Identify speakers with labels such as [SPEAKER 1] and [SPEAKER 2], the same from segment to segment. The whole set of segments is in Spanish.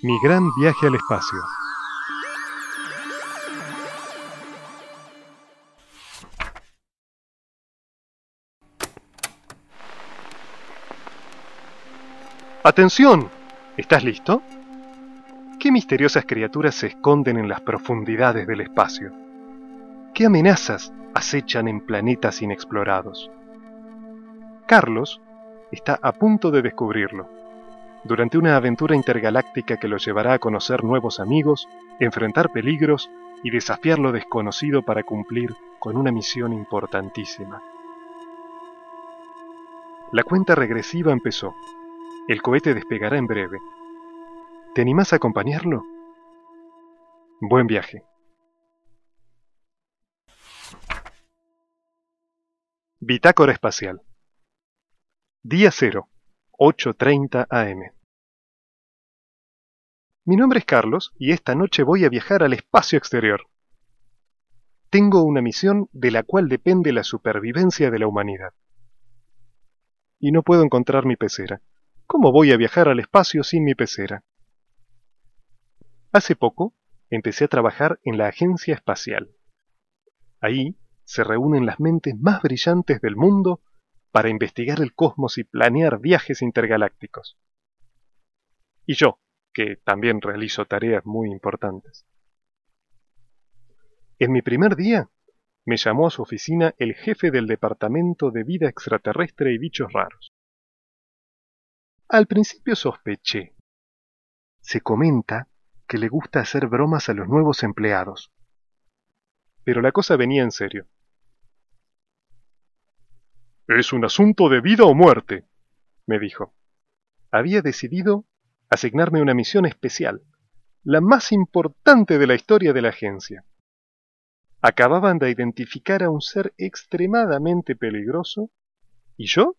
[SPEAKER 1] Mi gran viaje al espacio. ¡Atención! ¿Estás listo? ¿Qué misteriosas criaturas se esconden en las profundidades del espacio? ¿Qué amenazas acechan en planetas inexplorados? Carlos está a punto de descubrirlo, durante una aventura intergaláctica que lo llevará a conocer nuevos amigos, enfrentar peligros y desafiar lo desconocido para cumplir con una misión importantísima. La cuenta regresiva empezó. El cohete despegará en breve. ¿Te animás a acompañarlo? Buen viaje. Bitácora espacial. Día 0, 8.30 am. Mi nombre es Carlos y esta noche voy a viajar al espacio exterior. Tengo una misión de la cual depende la supervivencia de la humanidad. Y no puedo encontrar mi pecera. ¿Cómo voy a viajar al espacio sin mi pecera? Hace poco empecé a trabajar en la Agencia Espacial. Ahí se reúnen las mentes más brillantes del mundo para investigar el cosmos y planear viajes intergalácticos. Y yo, que también realizo tareas muy importantes. En mi primer día, me llamó a su oficina el jefe del Departamento de Vida Extraterrestre y Bichos Raros. Al principio sospeché. Se comenta que le gusta hacer bromas a los nuevos empleados. Pero la cosa venía en serio. Es un asunto de vida o muerte, me dijo. Había decidido asignarme una misión especial, la más importante de la historia de la agencia. Acababan de identificar a un ser extremadamente peligroso y yo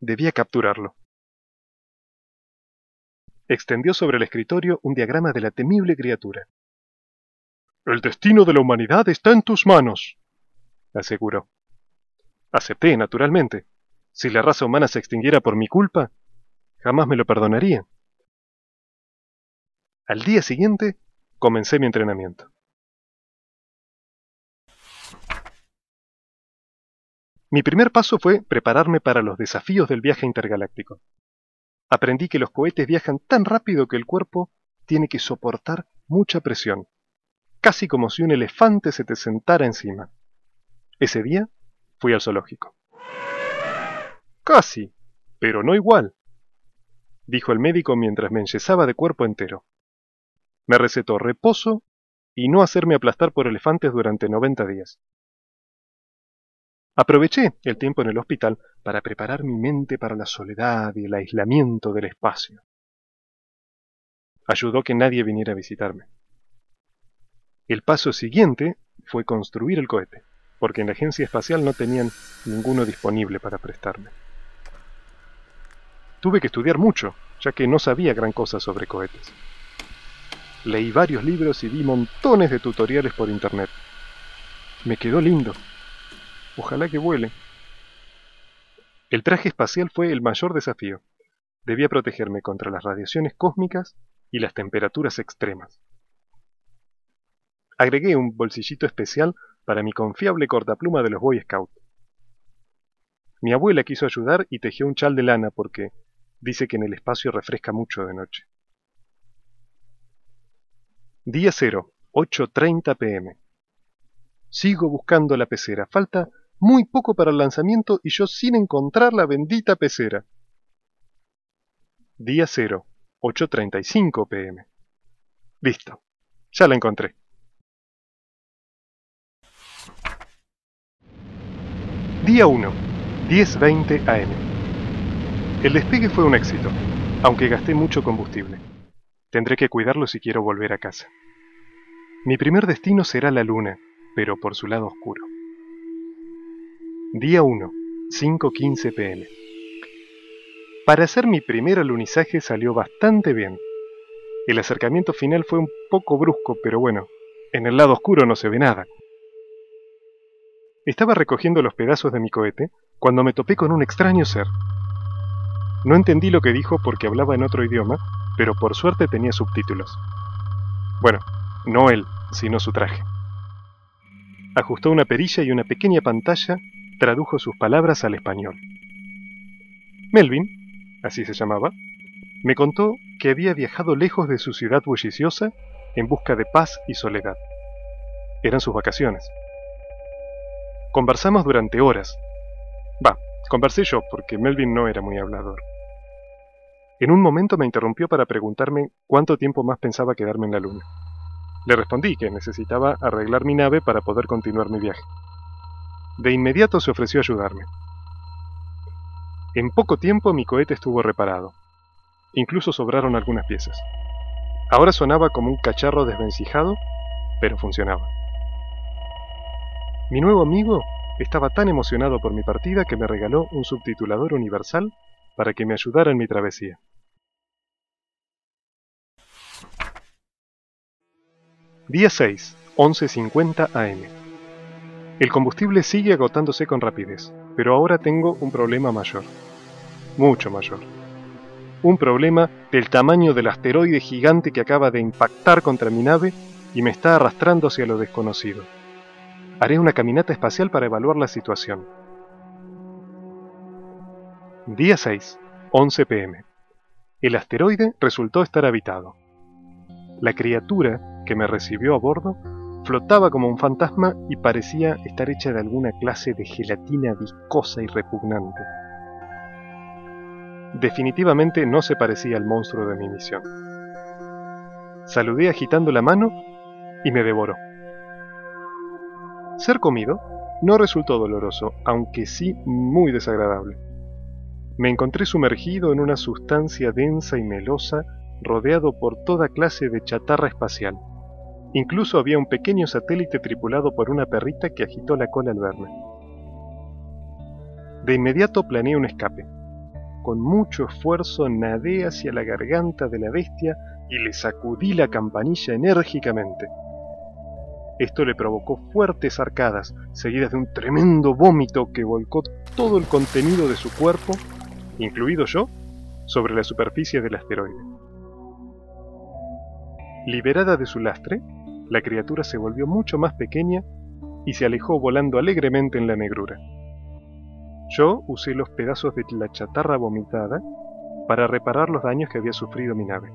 [SPEAKER 1] debía capturarlo. Extendió sobre el escritorio un diagrama de la temible criatura. El destino de la humanidad está en tus manos, aseguró. Acepté, naturalmente. Si la raza humana se extinguiera por mi culpa, jamás me lo perdonaría. Al día siguiente, comencé mi entrenamiento. Mi primer paso fue prepararme para los desafíos del viaje intergaláctico. Aprendí que los cohetes viajan tan rápido que el cuerpo tiene que soportar mucha presión, casi como si un elefante se te sentara encima. Ese día fui al zoológico. Casi, pero no igual, dijo el médico mientras me enyesaba de cuerpo entero. Me recetó reposo y no hacerme aplastar por elefantes durante 90 días. Aproveché el tiempo en el hospital para preparar mi mente para la soledad y el aislamiento del espacio. Ayudó que nadie viniera a visitarme. El paso siguiente fue construir el cohete porque en la agencia espacial no tenían ninguno disponible para prestarme. Tuve que estudiar mucho, ya que no sabía gran cosa sobre cohetes. Leí varios libros y vi montones de tutoriales por internet. Me quedó lindo. Ojalá que vuele. El traje espacial fue el mayor desafío. Debía protegerme contra las radiaciones cósmicas y las temperaturas extremas. Agregué un bolsillito especial para mi confiable cortapluma de los Boy Scouts. Mi abuela quiso ayudar y tejió un chal de lana porque dice que en el espacio refresca mucho de noche. Día 0, 8.30 pm. Sigo buscando la pecera. Falta muy poco para el lanzamiento y yo sin encontrar la bendita pecera. Día 0, 8.35 pm. Listo. Ya la encontré. Día 1, 10.20 am. El despegue fue un éxito, aunque gasté mucho combustible. Tendré que cuidarlo si quiero volver a casa. Mi primer destino será la luna, pero por su lado oscuro. Día 1, 5.15 pm. Para hacer mi primer alunizaje salió bastante bien. El acercamiento final fue un poco brusco, pero bueno, en el lado oscuro no se ve nada. Estaba recogiendo los pedazos de mi cohete cuando me topé con un extraño ser. No entendí lo que dijo porque hablaba en otro idioma, pero por suerte tenía subtítulos. Bueno, no él, sino su traje. Ajustó una perilla y una pequeña pantalla tradujo sus palabras al español. Melvin, así se llamaba, me contó que había viajado lejos de su ciudad bulliciosa en busca de paz y soledad. Eran sus vacaciones. Conversamos durante horas. Va, conversé yo porque Melvin no era muy hablador. En un momento me interrumpió para preguntarme cuánto tiempo más pensaba quedarme en la luna. Le respondí que necesitaba arreglar mi nave para poder continuar mi viaje. De inmediato se ofreció a ayudarme. En poco tiempo mi cohete estuvo reparado. Incluso sobraron algunas piezas. Ahora sonaba como un cacharro desvencijado, pero funcionaba. Mi nuevo amigo estaba tan emocionado por mi partida que me regaló un subtitulador universal para que me ayudara en mi travesía. Día 6, 11.50 am. El combustible sigue agotándose con rapidez, pero ahora tengo un problema mayor. Mucho mayor. Un problema del tamaño del asteroide gigante que acaba de impactar contra mi nave y me está arrastrando hacia lo desconocido. Haré una caminata espacial para evaluar la situación. Día 6, 11 pm. El asteroide resultó estar habitado. La criatura que me recibió a bordo flotaba como un fantasma y parecía estar hecha de alguna clase de gelatina viscosa y repugnante. Definitivamente no se parecía al monstruo de mi misión. Saludé agitando la mano y me devoró. Ser comido no resultó doloroso, aunque sí muy desagradable. Me encontré sumergido en una sustancia densa y melosa, rodeado por toda clase de chatarra espacial. Incluso había un pequeño satélite tripulado por una perrita que agitó la cola al verme. De inmediato planeé un escape. Con mucho esfuerzo nadé hacia la garganta de la bestia y le sacudí la campanilla enérgicamente. Esto le provocó fuertes arcadas, seguidas de un tremendo vómito que volcó todo el contenido de su cuerpo, incluido yo, sobre la superficie del asteroide. Liberada de su lastre, la criatura se volvió mucho más pequeña y se alejó volando alegremente en la negrura. Yo usé los pedazos de la chatarra vomitada para reparar los daños que había sufrido mi nave.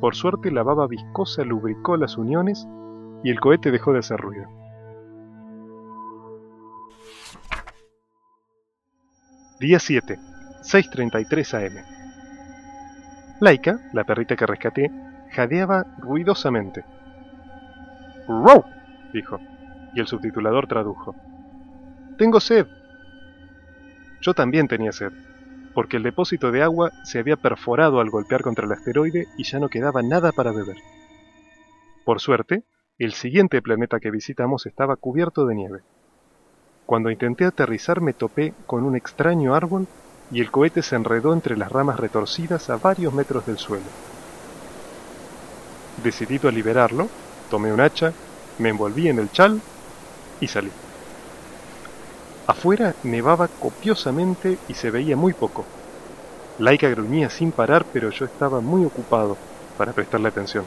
[SPEAKER 1] Por suerte la baba viscosa lubricó las uniones y el cohete dejó de hacer ruido. Día 7, 6.33 am. Laika, la perrita que rescaté, jadeaba ruidosamente. ¡Row! dijo, y el subtitulador tradujo. Tengo sed. Yo también tenía sed, porque el depósito de agua se había perforado al golpear contra el asteroide y ya no quedaba nada para beber. Por suerte, el siguiente planeta que visitamos estaba cubierto de nieve. Cuando intenté aterrizar me topé con un extraño árbol y el cohete se enredó entre las ramas retorcidas a varios metros del suelo. Decidido a liberarlo, tomé un hacha, me envolví en el chal y salí. Afuera nevaba copiosamente y se veía muy poco. Laika gruñía sin parar, pero yo estaba muy ocupado para prestarle atención.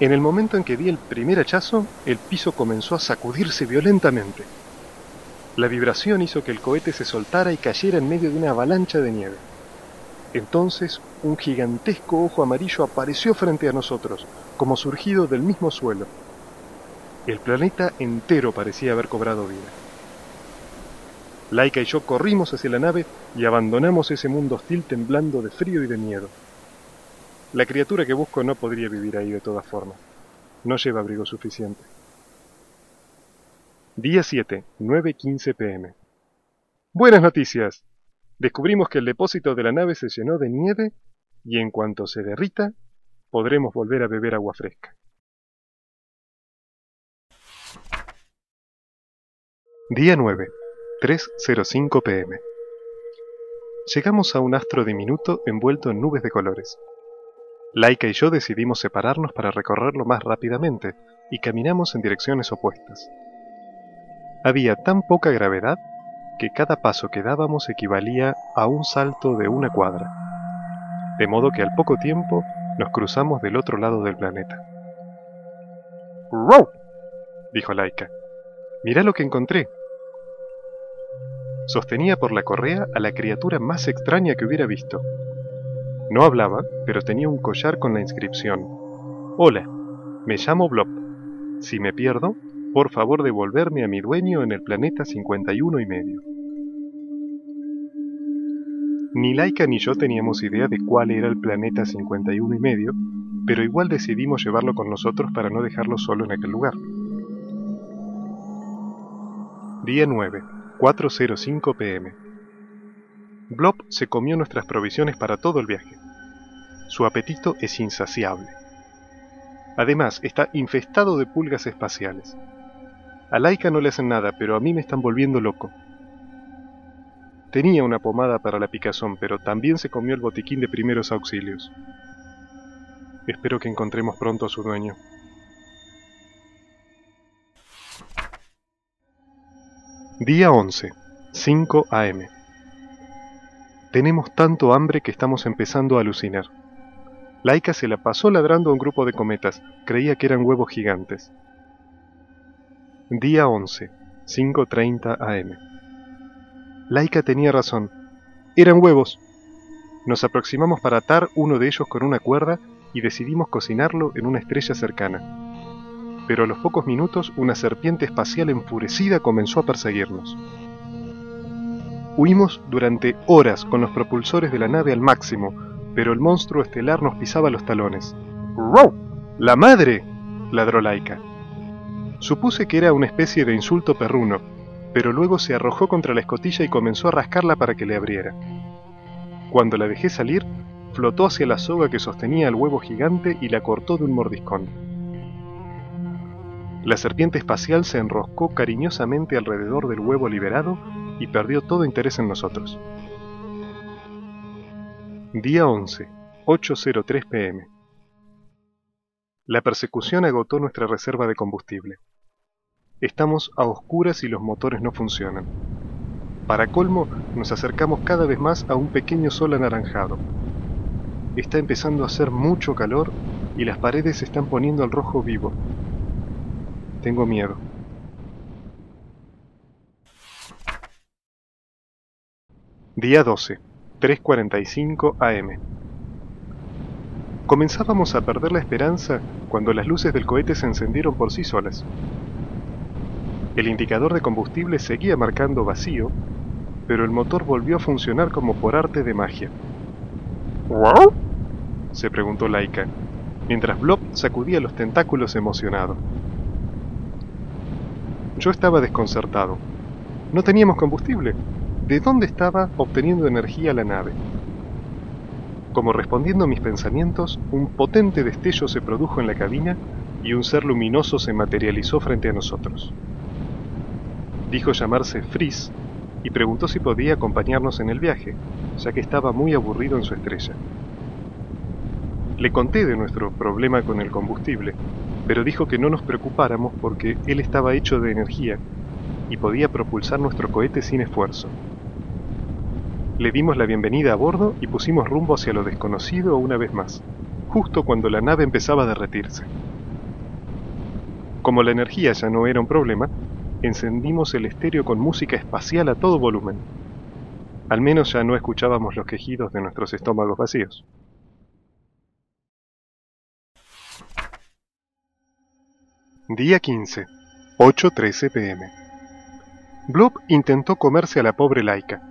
[SPEAKER 1] En el momento en que di el primer hachazo, el piso comenzó a sacudirse violentamente. La vibración hizo que el cohete se soltara y cayera en medio de una avalancha de nieve. Entonces un gigantesco ojo amarillo apareció frente a nosotros, como surgido del mismo suelo. El planeta entero parecía haber cobrado vida. Laika y yo corrimos hacia la nave y abandonamos ese mundo hostil temblando de frío y de miedo. La criatura que busco no podría vivir ahí de todas formas. No lleva abrigo suficiente. Día 7, 9.15 pm. Buenas noticias descubrimos que el depósito de la nave se llenó de nieve y en cuanto se derrita, podremos volver a beber agua fresca. Día 9, 3.05 pm. Llegamos a un astro diminuto envuelto en nubes de colores. Laika y yo decidimos separarnos para recorrerlo más rápidamente y caminamos en direcciones opuestas. Había tan poca gravedad que cada paso que dábamos equivalía a un salto de una cuadra, de modo que al poco tiempo nos cruzamos del otro lado del planeta. ¡Wow! dijo Laika. Mirá lo que encontré. Sostenía por la correa a la criatura más extraña que hubiera visto. No hablaba, pero tenía un collar con la inscripción. Hola, me llamo Blob. Si me pierdo, por favor devolverme a mi dueño en el planeta 51 y medio. Ni Laika ni yo teníamos idea de cuál era el planeta 51 y medio, pero igual decidimos llevarlo con nosotros para no dejarlo solo en aquel lugar. Día 9, 4.05 pm. Blob se comió nuestras provisiones para todo el viaje. Su apetito es insaciable. Además, está infestado de pulgas espaciales. A Laika no le hacen nada, pero a mí me están volviendo loco. Tenía una pomada para la picazón, pero también se comió el botiquín de primeros auxilios. Espero que encontremos pronto a su dueño. Día 11, 5 am. Tenemos tanto hambre que estamos empezando a alucinar. Laika se la pasó ladrando a un grupo de cometas, creía que eran huevos gigantes. Día 11, 5.30 am. Laika tenía razón, eran huevos. Nos aproximamos para atar uno de ellos con una cuerda y decidimos cocinarlo en una estrella cercana pero a los pocos minutos una serpiente espacial enfurecida comenzó a perseguirnos. Huimos durante horas con los propulsores de la nave al máximo, pero el monstruo estelar nos pisaba los talones. ¡Row! ¡La madre! ladró Laika. Supuse que era una especie de insulto perruno, pero luego se arrojó contra la escotilla y comenzó a rascarla para que le abriera. Cuando la dejé salir, flotó hacia la soga que sostenía al huevo gigante y la cortó de un mordiscón. La serpiente espacial se enroscó cariñosamente alrededor del huevo liberado y perdió todo interés en nosotros. Día 11, 8.03 pm. La persecución agotó nuestra reserva de combustible. Estamos a oscuras y los motores no funcionan. Para colmo, nos acercamos cada vez más a un pequeño sol anaranjado. Está empezando a hacer mucho calor y las paredes se están poniendo al rojo vivo. Tengo miedo. Día 12, 3.45 am. Comenzábamos a perder la esperanza cuando las luces del cohete se encendieron por sí solas. El indicador de combustible seguía marcando vacío, pero el motor volvió a funcionar como por arte de magia. ¿Wow? se preguntó Laika, mientras Blob sacudía los tentáculos emocionado. Yo estaba desconcertado. No teníamos combustible. ¿De dónde estaba obteniendo energía la nave? Como respondiendo a mis pensamientos, un potente destello se produjo en la cabina y un ser luminoso se materializó frente a nosotros. Dijo llamarse Frizz y preguntó si podía acompañarnos en el viaje, ya que estaba muy aburrido en su estrella. Le conté de nuestro problema con el combustible pero dijo que no nos preocupáramos porque él estaba hecho de energía y podía propulsar nuestro cohete sin esfuerzo. Le dimos la bienvenida a bordo y pusimos rumbo hacia lo desconocido una vez más, justo cuando la nave empezaba a derretirse. Como la energía ya no era un problema, encendimos el estéreo con música espacial a todo volumen. Al menos ya no escuchábamos los quejidos de nuestros estómagos vacíos. Día 15, 8.13 pm. Blob intentó comerse a la pobre Laika.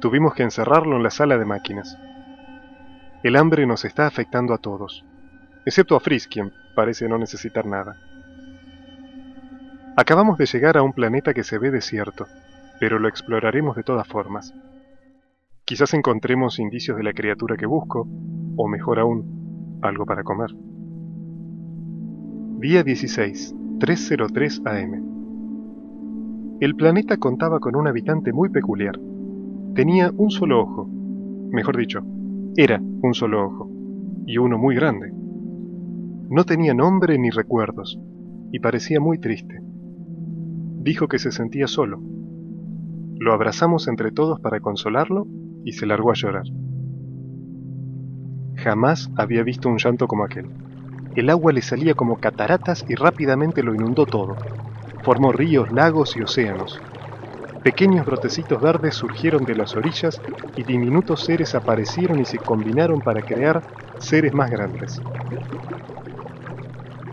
[SPEAKER 1] Tuvimos que encerrarlo en la sala de máquinas. El hambre nos está afectando a todos, excepto a Frizz, quien parece no necesitar nada. Acabamos de llegar a un planeta que se ve desierto, pero lo exploraremos de todas formas. Quizás encontremos indicios de la criatura que busco, o mejor aún, algo para comer. Día 16, 303 AM. El planeta contaba con un habitante muy peculiar. Tenía un solo ojo, mejor dicho, era un solo ojo, y uno muy grande. No tenía nombre ni recuerdos, y parecía muy triste. Dijo que se sentía solo. Lo abrazamos entre todos para consolarlo y se largó a llorar. Jamás había visto un llanto como aquel. El agua le salía como cataratas y rápidamente lo inundó todo. Formó ríos, lagos y océanos. Pequeños brotecitos verdes surgieron de las orillas y diminutos seres aparecieron y se combinaron para crear seres más grandes.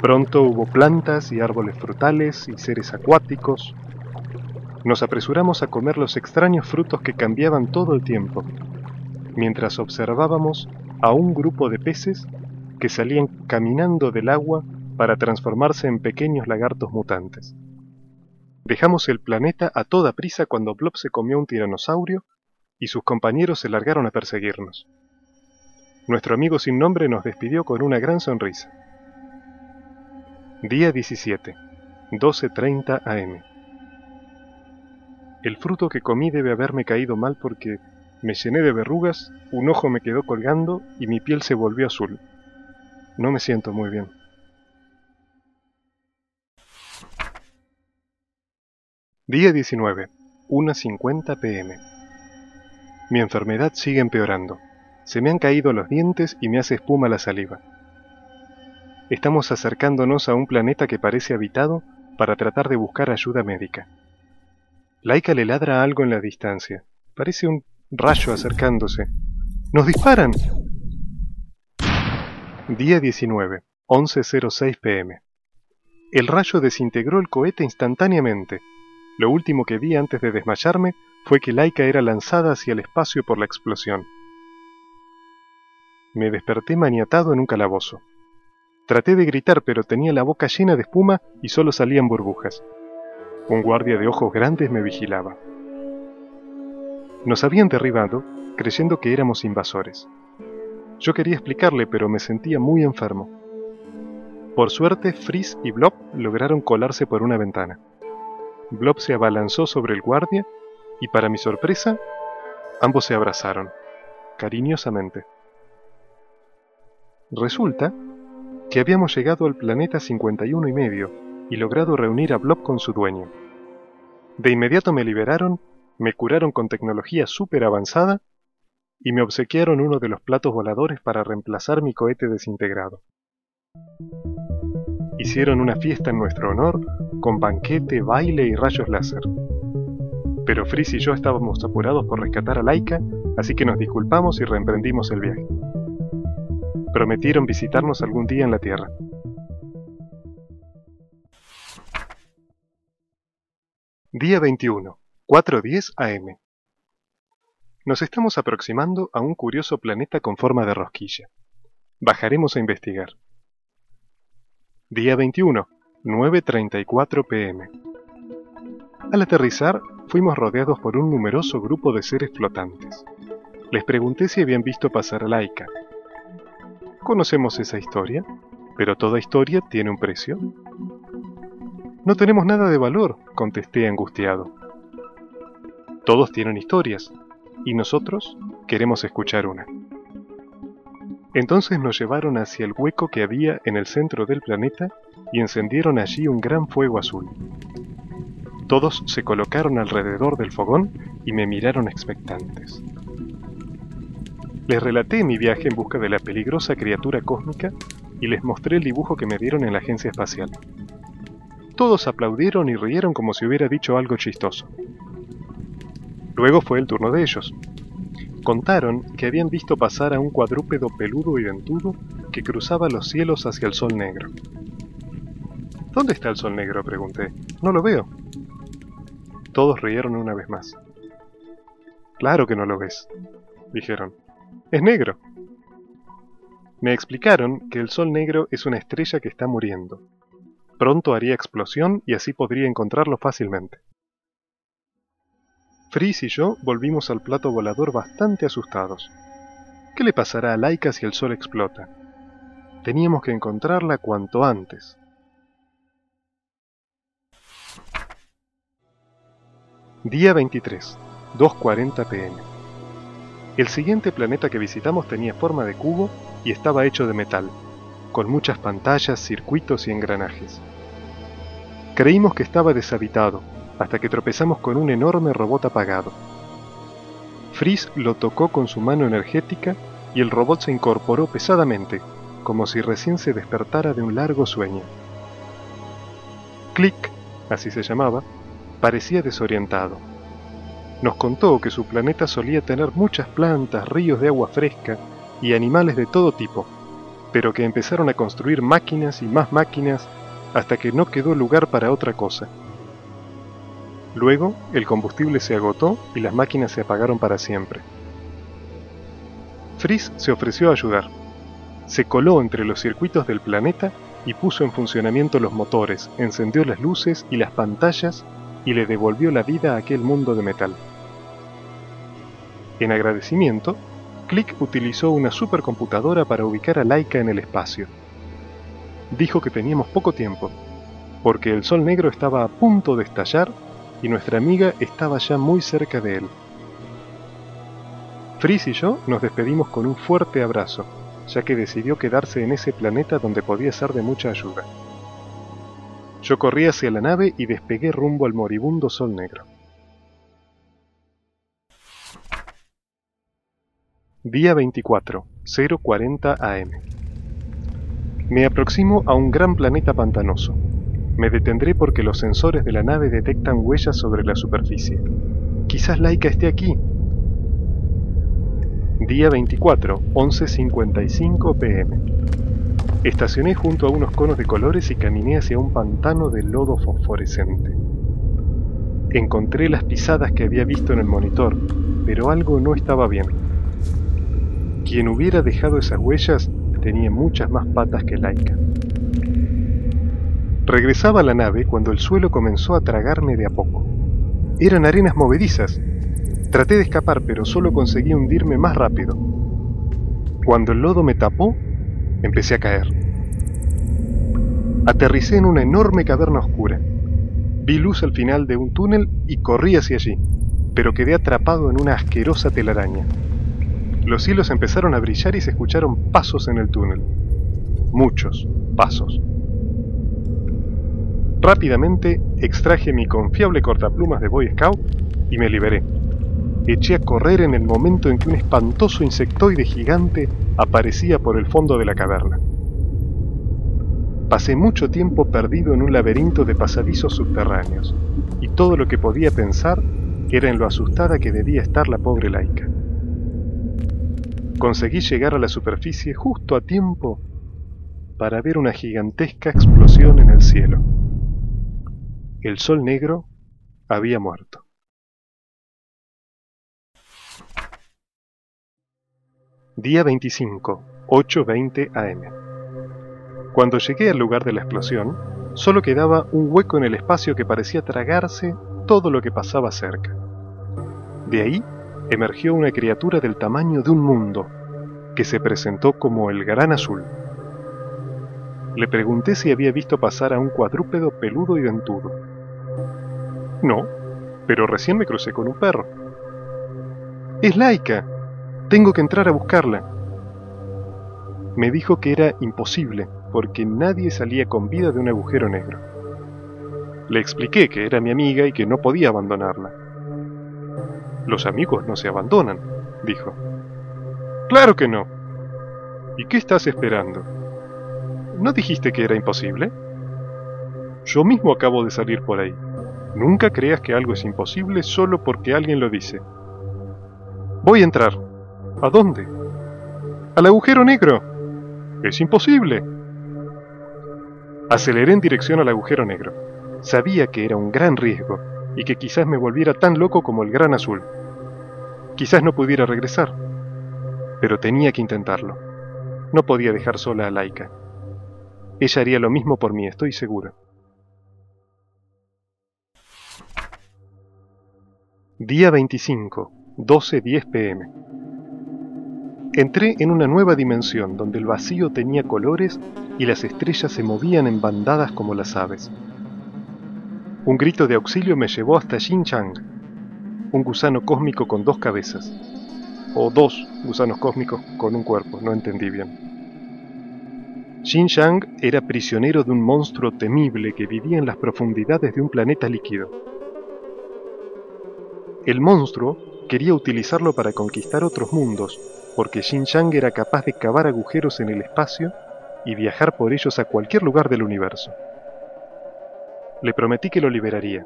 [SPEAKER 1] Pronto hubo plantas y árboles frutales y seres acuáticos. Nos apresuramos a comer los extraños frutos que cambiaban todo el tiempo, mientras observábamos a un grupo de peces que salían caminando del agua para transformarse en pequeños lagartos mutantes. Dejamos el planeta a toda prisa cuando Blob se comió un tiranosaurio y sus compañeros se largaron a perseguirnos. Nuestro amigo sin nombre nos despidió con una gran sonrisa. Día 17, 12.30 am. El fruto que comí debe haberme caído mal porque me llené de verrugas, un ojo me quedó colgando y mi piel se volvió azul. No me siento muy bien. Día 19, 1.50 pm. Mi enfermedad sigue empeorando. Se me han caído los dientes y me hace espuma la saliva. Estamos acercándonos a un planeta que parece habitado para tratar de buscar ayuda médica. Laika le ladra algo en la distancia. Parece un rayo acercándose. ¡Nos disparan! Día 19, 11.06 pm. El rayo desintegró el cohete instantáneamente. Lo último que vi antes de desmayarme fue que Laika era lanzada hacia el espacio por la explosión. Me desperté maniatado en un calabozo. Traté de gritar, pero tenía la boca llena de espuma y solo salían burbujas. Un guardia de ojos grandes me vigilaba. Nos habían derribado creyendo que éramos invasores. Yo quería explicarle, pero me sentía muy enfermo. Por suerte, Frizz y Blob lograron colarse por una ventana. Blob se abalanzó sobre el guardia y, para mi sorpresa, ambos se abrazaron, cariñosamente. Resulta que habíamos llegado al planeta 51 y medio y logrado reunir a Blob con su dueño. De inmediato me liberaron, me curaron con tecnología súper avanzada y me obsequiaron uno de los platos voladores para reemplazar mi cohete desintegrado. Hicieron una fiesta en nuestro honor con banquete, baile y rayos láser. Pero Frizz y yo estábamos apurados por rescatar a Laika, así que nos disculpamos y reemprendimos el viaje. Prometieron visitarnos algún día en la Tierra. Día 21, 4.10 am. Nos estamos aproximando a un curioso planeta con forma de rosquilla. Bajaremos a investigar. Día 21, 9.34 pm. Al aterrizar, fuimos rodeados por un numeroso grupo de seres flotantes. Les pregunté si habían visto pasar a Laika, Conocemos esa historia, pero toda historia tiene un precio. No tenemos nada de valor, contesté angustiado. Todos tienen historias, y nosotros queremos escuchar una. Entonces nos llevaron hacia el hueco que había en el centro del planeta y encendieron allí un gran fuego azul. Todos se colocaron alrededor del fogón y me miraron expectantes. Les relaté mi viaje en busca de la peligrosa criatura cósmica y les mostré el dibujo que me dieron en la agencia espacial. Todos aplaudieron y rieron como si hubiera dicho algo chistoso. Luego fue el turno de ellos. Contaron que habían visto pasar a un cuadrúpedo peludo y dentudo que cruzaba los cielos hacia el sol negro. ¿Dónde está el sol negro? pregunté. No lo veo. Todos rieron una vez más. Claro que no lo ves, dijeron. Es negro. Me explicaron que el Sol negro es una estrella que está muriendo. Pronto haría explosión y así podría encontrarlo fácilmente. Frizz y yo volvimos al plato volador bastante asustados. ¿Qué le pasará a Laika si el Sol explota? Teníamos que encontrarla cuanto antes. Día 23, 2.40 pm. El siguiente planeta que visitamos tenía forma de cubo y estaba hecho de metal, con muchas pantallas, circuitos y engranajes. Creímos que estaba deshabitado, hasta que tropezamos con un enorme robot apagado. Frizz lo tocó con su mano energética y el robot se incorporó pesadamente, como si recién se despertara de un largo sueño. Click, así se llamaba, parecía desorientado. Nos contó que su planeta solía tener muchas plantas, ríos de agua fresca y animales de todo tipo, pero que empezaron a construir máquinas y más máquinas hasta que no quedó lugar para otra cosa. Luego, el combustible se agotó y las máquinas se apagaron para siempre. Frizz se ofreció a ayudar. Se coló entre los circuitos del planeta y puso en funcionamiento los motores, encendió las luces y las pantallas y le devolvió la vida a aquel mundo de metal. En agradecimiento, Click utilizó una supercomputadora para ubicar a Laika en el espacio. Dijo que teníamos poco tiempo, porque el Sol Negro estaba a punto de estallar y nuestra amiga estaba ya muy cerca de él. Frizz y yo nos despedimos con un fuerte abrazo, ya que decidió quedarse en ese planeta donde podía ser de mucha ayuda. Yo corrí hacia la nave y despegué rumbo al moribundo Sol Negro. Día 24, 040 AM. Me aproximo a un gran planeta pantanoso. Me detendré porque los sensores de la nave detectan huellas sobre la superficie. Quizás Laika esté aquí. Día 24, 11.55 pm. Estacioné junto a unos conos de colores y caminé hacia un pantano de lodo fosforescente. Encontré las pisadas que había visto en el monitor, pero algo no estaba bien. Quien hubiera dejado esas huellas tenía muchas más patas que Laika. Regresaba a la nave cuando el suelo comenzó a tragarme de a poco. Eran arenas movedizas. Traté de escapar, pero solo conseguí hundirme más rápido. Cuando el lodo me tapó, empecé a caer. Aterricé en una enorme caverna oscura. Vi luz al final de un túnel y corrí hacia allí, pero quedé atrapado en una asquerosa telaraña. Los cielos empezaron a brillar y se escucharon pasos en el túnel. Muchos pasos. Rápidamente extraje mi confiable cortaplumas de Boy Scout y me liberé. Eché a correr en el momento en que un espantoso insectoide gigante aparecía por el fondo de la caverna. Pasé mucho tiempo perdido en un laberinto de pasadizos subterráneos, y todo lo que podía pensar era en lo asustada que debía estar la pobre laica. Conseguí llegar a la superficie justo a tiempo para ver una gigantesca explosión en el cielo. El sol negro había muerto. Día 25, 8.20 am. Cuando llegué al lugar de la explosión, solo quedaba un hueco en el espacio que parecía tragarse todo lo que pasaba cerca. De ahí emergió una criatura del tamaño de un mundo, que se presentó como el Gran Azul. Le pregunté si había visto pasar a un cuadrúpedo peludo y dentudo. No, pero recién me crucé con un perro. Es Laika. Tengo que entrar a buscarla. Me dijo que era imposible, porque nadie salía con vida de un agujero negro. Le expliqué que era mi amiga y que no podía abandonarla. Los amigos no se abandonan, dijo. Claro que no. ¿Y qué estás esperando? ¿No dijiste que era imposible? Yo mismo acabo de salir por ahí. Nunca creas que algo es imposible solo porque alguien lo dice. Voy a entrar. ¿A dónde? Al agujero negro. Es imposible. Aceleré en dirección al agujero negro. Sabía que era un gran riesgo y que quizás me volviera tan loco como el gran azul. Quizás no pudiera regresar, pero tenía que intentarlo. No podía dejar sola a Laika. Ella haría lo mismo por mí, estoy seguro. Día 25, 12.10 pm. Entré en una nueva dimensión donde el vacío tenía colores y las estrellas se movían en bandadas como las aves. Un grito de auxilio me llevó hasta Xin Chang, un gusano cósmico con dos cabezas. O dos gusanos cósmicos con un cuerpo, no entendí bien. Xin Chang era prisionero de un monstruo temible que vivía en las profundidades de un planeta líquido. El monstruo quería utilizarlo para conquistar otros mundos, porque Xinjiang era capaz de cavar agujeros en el espacio y viajar por ellos a cualquier lugar del universo. Le prometí que lo liberaría.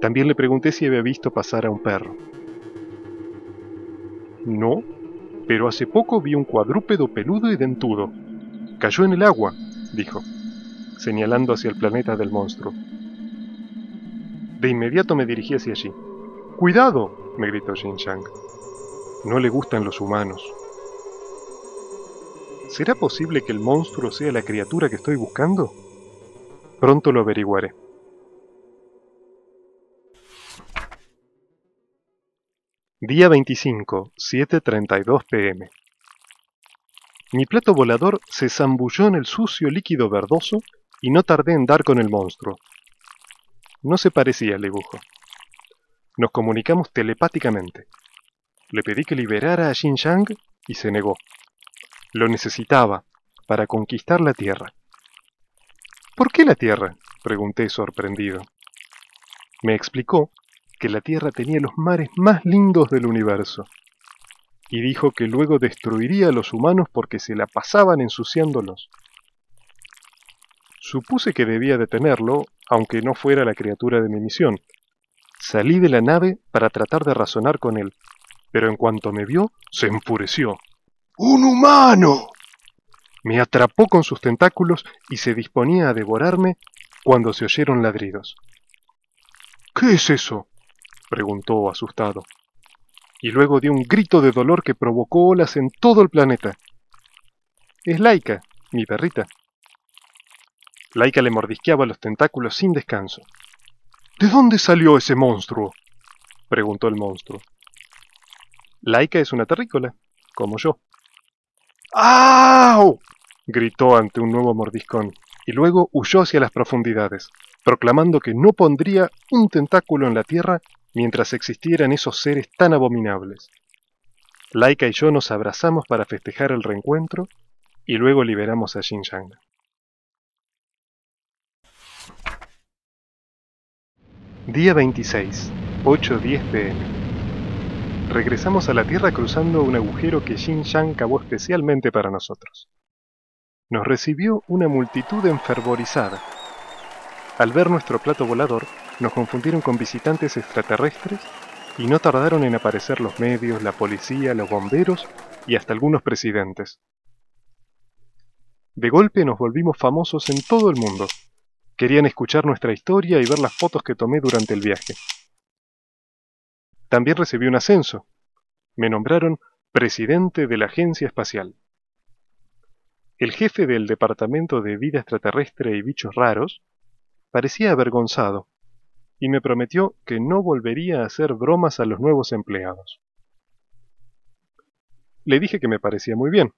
[SPEAKER 1] También le pregunté si había visto pasar a un perro. No, pero hace poco vi un cuadrúpedo peludo y dentudo. Cayó en el agua, dijo, señalando hacia el planeta del monstruo. De inmediato me dirigí hacia allí. ¡Cuidado! me gritó Xinjiang. No le gustan los humanos. ¿Será posible que el monstruo sea la criatura que estoy buscando? Pronto lo averiguaré. Día 25, 7.32 pm. Mi plato volador se zambulló en el sucio líquido verdoso y no tardé en dar con el monstruo. No se parecía al dibujo. Nos comunicamos telepáticamente. Le pedí que liberara a Xinjiang y se negó. Lo necesitaba para conquistar la Tierra. ¿Por qué la Tierra? pregunté sorprendido. Me explicó que la Tierra tenía los mares más lindos del universo, y dijo que luego destruiría a los humanos porque se la pasaban ensuciándolos. Supuse que debía detenerlo, aunque no fuera la criatura de mi misión. Salí de la nave para tratar de razonar con él, pero en cuanto me vio, se enfureció. ¡Un humano! Me atrapó con sus tentáculos y se disponía a devorarme cuando se oyeron ladridos. ¿Qué es eso? preguntó asustado. Y luego dio un grito de dolor que provocó olas en todo el planeta. Es Laika, mi perrita. Laika le mordisqueaba los tentáculos sin descanso. ¿De dónde salió ese monstruo? preguntó el monstruo. Laika es una terrícola, como yo. ¡Au! gritó ante un nuevo mordiscón, y luego huyó hacia las profundidades, proclamando que no pondría un tentáculo en la tierra mientras existieran esos seres tan abominables. Laika y yo nos abrazamos para festejar el reencuentro y luego liberamos a Xinjiang. Día 26, 8.10 pm. Regresamos a la Tierra cruzando un agujero que Xinjiang cavó especialmente para nosotros. Nos recibió una multitud enfervorizada. Al ver nuestro plato volador, nos confundieron con visitantes extraterrestres y no tardaron en aparecer los medios, la policía, los bomberos y hasta algunos presidentes. De golpe nos volvimos famosos en todo el mundo. Querían escuchar nuestra historia y ver las fotos que tomé durante el viaje. También recibí un ascenso. Me nombraron presidente de la Agencia Espacial. El jefe del Departamento de Vida Extraterrestre y Bichos Raros parecía avergonzado y me prometió que no volvería a hacer bromas a los nuevos empleados. Le dije que me parecía muy bien,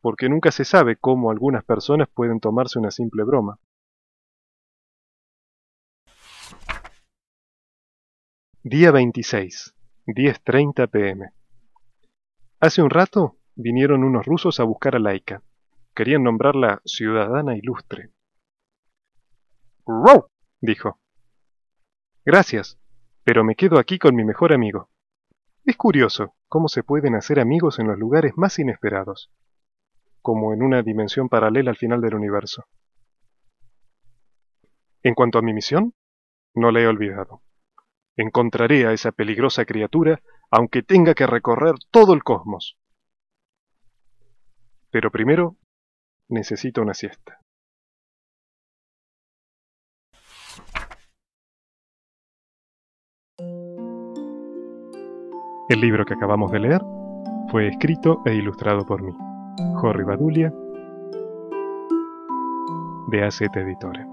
[SPEAKER 1] porque nunca se sabe cómo algunas personas pueden tomarse una simple broma. Día 26, 10.30 pm. Hace un rato vinieron unos rusos a buscar a Laika. Querían nombrarla ciudadana ilustre. ¡Wow! dijo. Gracias, pero me quedo aquí con mi mejor amigo. Es curioso cómo se pueden hacer amigos en los lugares más inesperados, como en una dimensión paralela al final del universo. En cuanto a mi misión, no la he olvidado. Encontraré a esa peligrosa criatura aunque tenga que recorrer todo el cosmos. Pero primero necesito una siesta. El libro que acabamos de leer fue escrito e ilustrado por mí, Jorri Badulia, de AZ Editores.